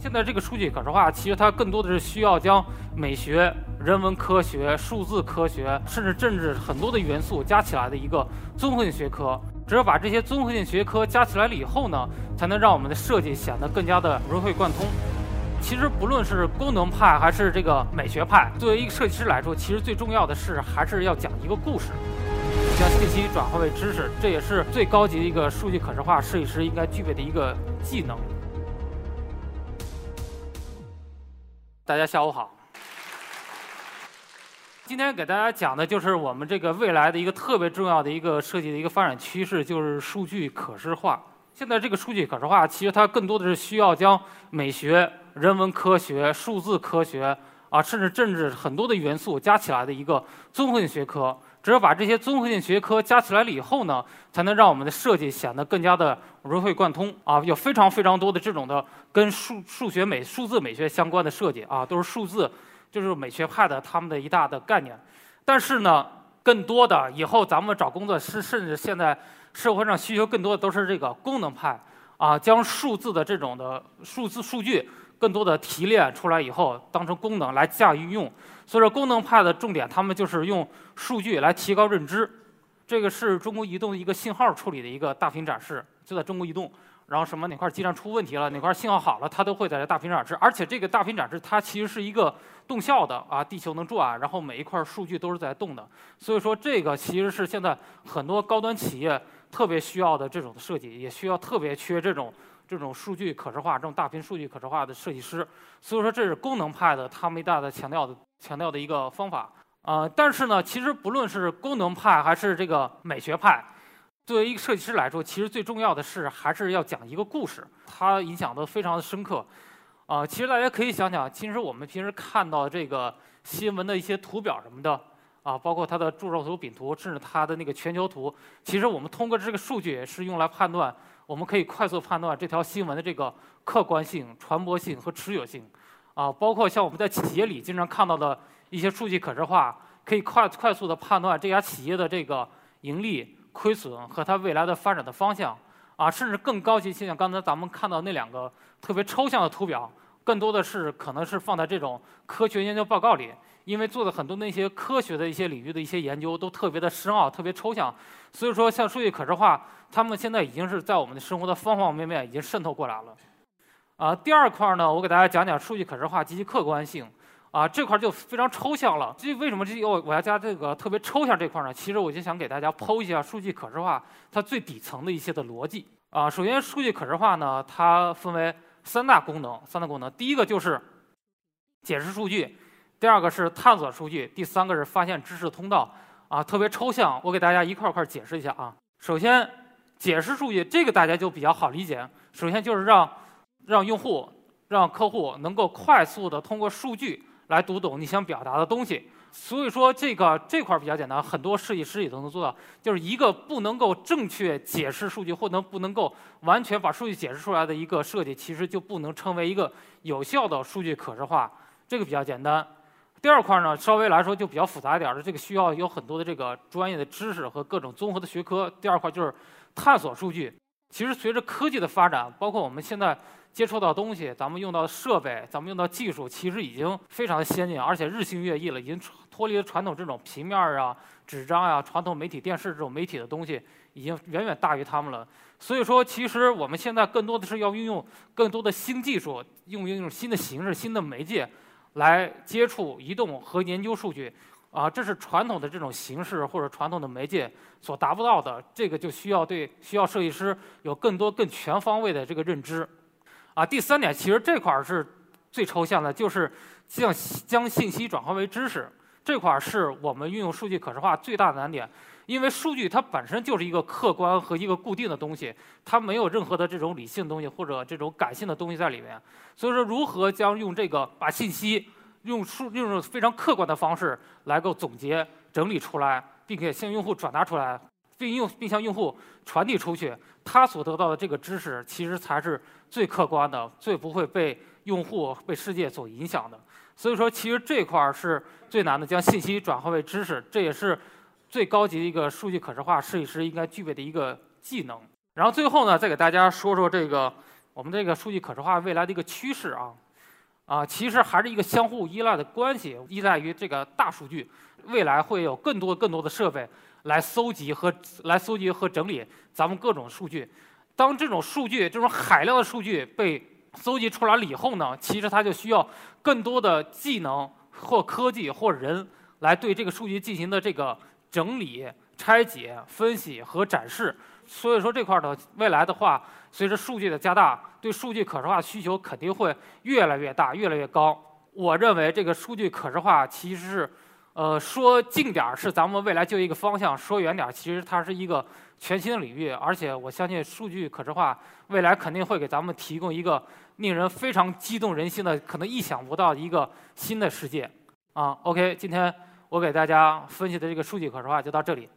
现在这个数据可视化，其实它更多的是需要将美学、人文科学、数字科学，甚至政治很多的元素加起来的一个综合性学科。只有把这些综合性学科加起来了以后呢，才能让我们的设计显得更加的融会贯通。其实不论是功能派还是这个美学派，作为一个设计师来说，其实最重要的是还是要讲一个故事，将信息转化为知识，这也是最高级的一个数据可视化设计师应该具备的一个技能。大家下午好，今天给大家讲的就是我们这个未来的一个特别重要的一个设计的一个发展趋势，就是数据可视化。现在这个数据可视化，其实它更多的是需要将美学、人文科学、数字科学啊，甚至政治很多的元素加起来的一个综合性学科。只有把这些综合性学科加起来了以后呢，才能让我们的设计显得更加的融会贯通啊！有非常非常多的这种的跟数数学美、数字美学相关的设计啊，都是数字，就是美学派的他们的一大的概念。但是呢，更多的以后咱们找工作是甚至现在社会上需求更多的都是这个功能派啊，将数字的这种的数字数据更多的提炼出来以后，当成功能来加以运用。所以说，功能派的重点，他们就是用数据来提高认知。这个是中国移动的一个信号处理的一个大屏展示，就在中国移动。然后什么哪块基站出问题了，哪块信号好了，它都会在这大屏展示。而且这个大屏展示它其实是一个动效的啊，地球能转，然后每一块数据都是在动的。所以说，这个其实是现在很多高端企业特别需要的这种设计，也需要特别缺这种这种数据可视化、这种大屏数据可视化的设计师。所以说，这是功能派的他们一大的强调的。强调的一个方法，呃，但是呢，其实不论是功能派还是这个美学派，作为一个设计师来说，其实最重要的是还是要讲一个故事，它影响的非常的深刻。啊，其实大家可以想想，其实我们平时看到这个新闻的一些图表什么的，啊，包括它的柱状图、饼图，甚至它的那个全球图，其实我们通过这个数据是用来判断，我们可以快速判断这条新闻的这个客观性、传播性和持久性。啊，包括像我们在企业里经常看到的一些数据可视化，可以快快速的判断这家企业的这个盈利、亏损和它未来的发展的方向。啊，甚至更高级，像刚才咱们看到那两个特别抽象的图表，更多的是可能是放在这种科学研究报告里，因为做的很多那些科学的一些领域的一些研究都特别的深奥、特别抽象，所以说像数据可视化，他们现在已经是在我们的生活的方方面面已经渗透过来了。啊，第二块呢，我给大家讲讲数据可视化及其客观性。啊，这块就非常抽象了。这为什么这我我要加这个特别抽象这块呢？其实我就想给大家剖一下数据可视化它最底层的一些的逻辑。啊，首先数据可视化呢，它分为三大功能，三大功能。第一个就是解释数据，第二个是探索数据，第三个是发现知识通道。啊，特别抽象，我给大家一块块解释一下啊。首先，解释数据这个大家就比较好理解。首先就是让让用户、让客户能够快速的通过数据来读懂你想表达的东西，所以说这个这块比较简单，很多设计师也都能做到。就是一个不能够正确解释数据，或能不能够完全把数据解释出来的一个设计，其实就不能称为一个有效的数据可视化。这个比较简单。第二块呢，稍微来说就比较复杂一点的，这个需要有很多的这个专业的知识和各种综合的学科。第二块就是探索数据。其实随着科技的发展，包括我们现在。接触到东西，咱们用到的设备，咱们用到技术，其实已经非常的先进，而且日新月异了，已经脱离了传统这种平面啊、纸张啊、传统媒体、电视这种媒体的东西，已经远远大于他们了。所以说，其实我们现在更多的是要运用更多的新技术，用一种新的形式、新的媒介来接触、移动和研究数据。啊，这是传统的这种形式或者传统的媒介所达不到的，这个就需要对需要设计师有更多更全方位的这个认知。啊，第三点，其实这块儿是最抽象的，就是将将信息转化为知识，这块儿是我们运用数据可视化最大的难点，因为数据它本身就是一个客观和一个固定的东西，它没有任何的这种理性东西或者这种感性的东西在里面，所以说如何将用这个把信息用数用非常客观的方式来够总结整理出来，并且向用户转达出来。并用并向用户传递出去，他所得到的这个知识，其实才是最客观的，最不会被用户、被世界所影响的。所以说，其实这块儿是最难的，将信息转化为知识，这也是最高级的一个数据可视化设计师应该具备的一个技能。然后最后呢，再给大家说说这个我们这个数据可视化未来的一个趋势啊，啊，其实还是一个相互依赖的关系，依赖于这个大数据。未来会有更多更多的设备来搜集和来搜集和整理咱们各种数据。当这种数据这种海量的数据被搜集出来了以后呢，其实它就需要更多的技能或科技或人来对这个数据进行的这个整理、拆解、分析和展示。所以说这块的未来的话，随着数据的加大，对数据可视化需求肯定会越来越大、越来越高。我认为这个数据可视化其实是，呃，说近点儿是咱们未来就一个方向，说远点儿其实它是一个全新的领域。而且我相信数据可视化未来肯定会给咱们提供一个令人非常激动人心的、可能意想不到的一个新的世界。啊，OK，今天我给大家分析的这个数据可视化就到这里。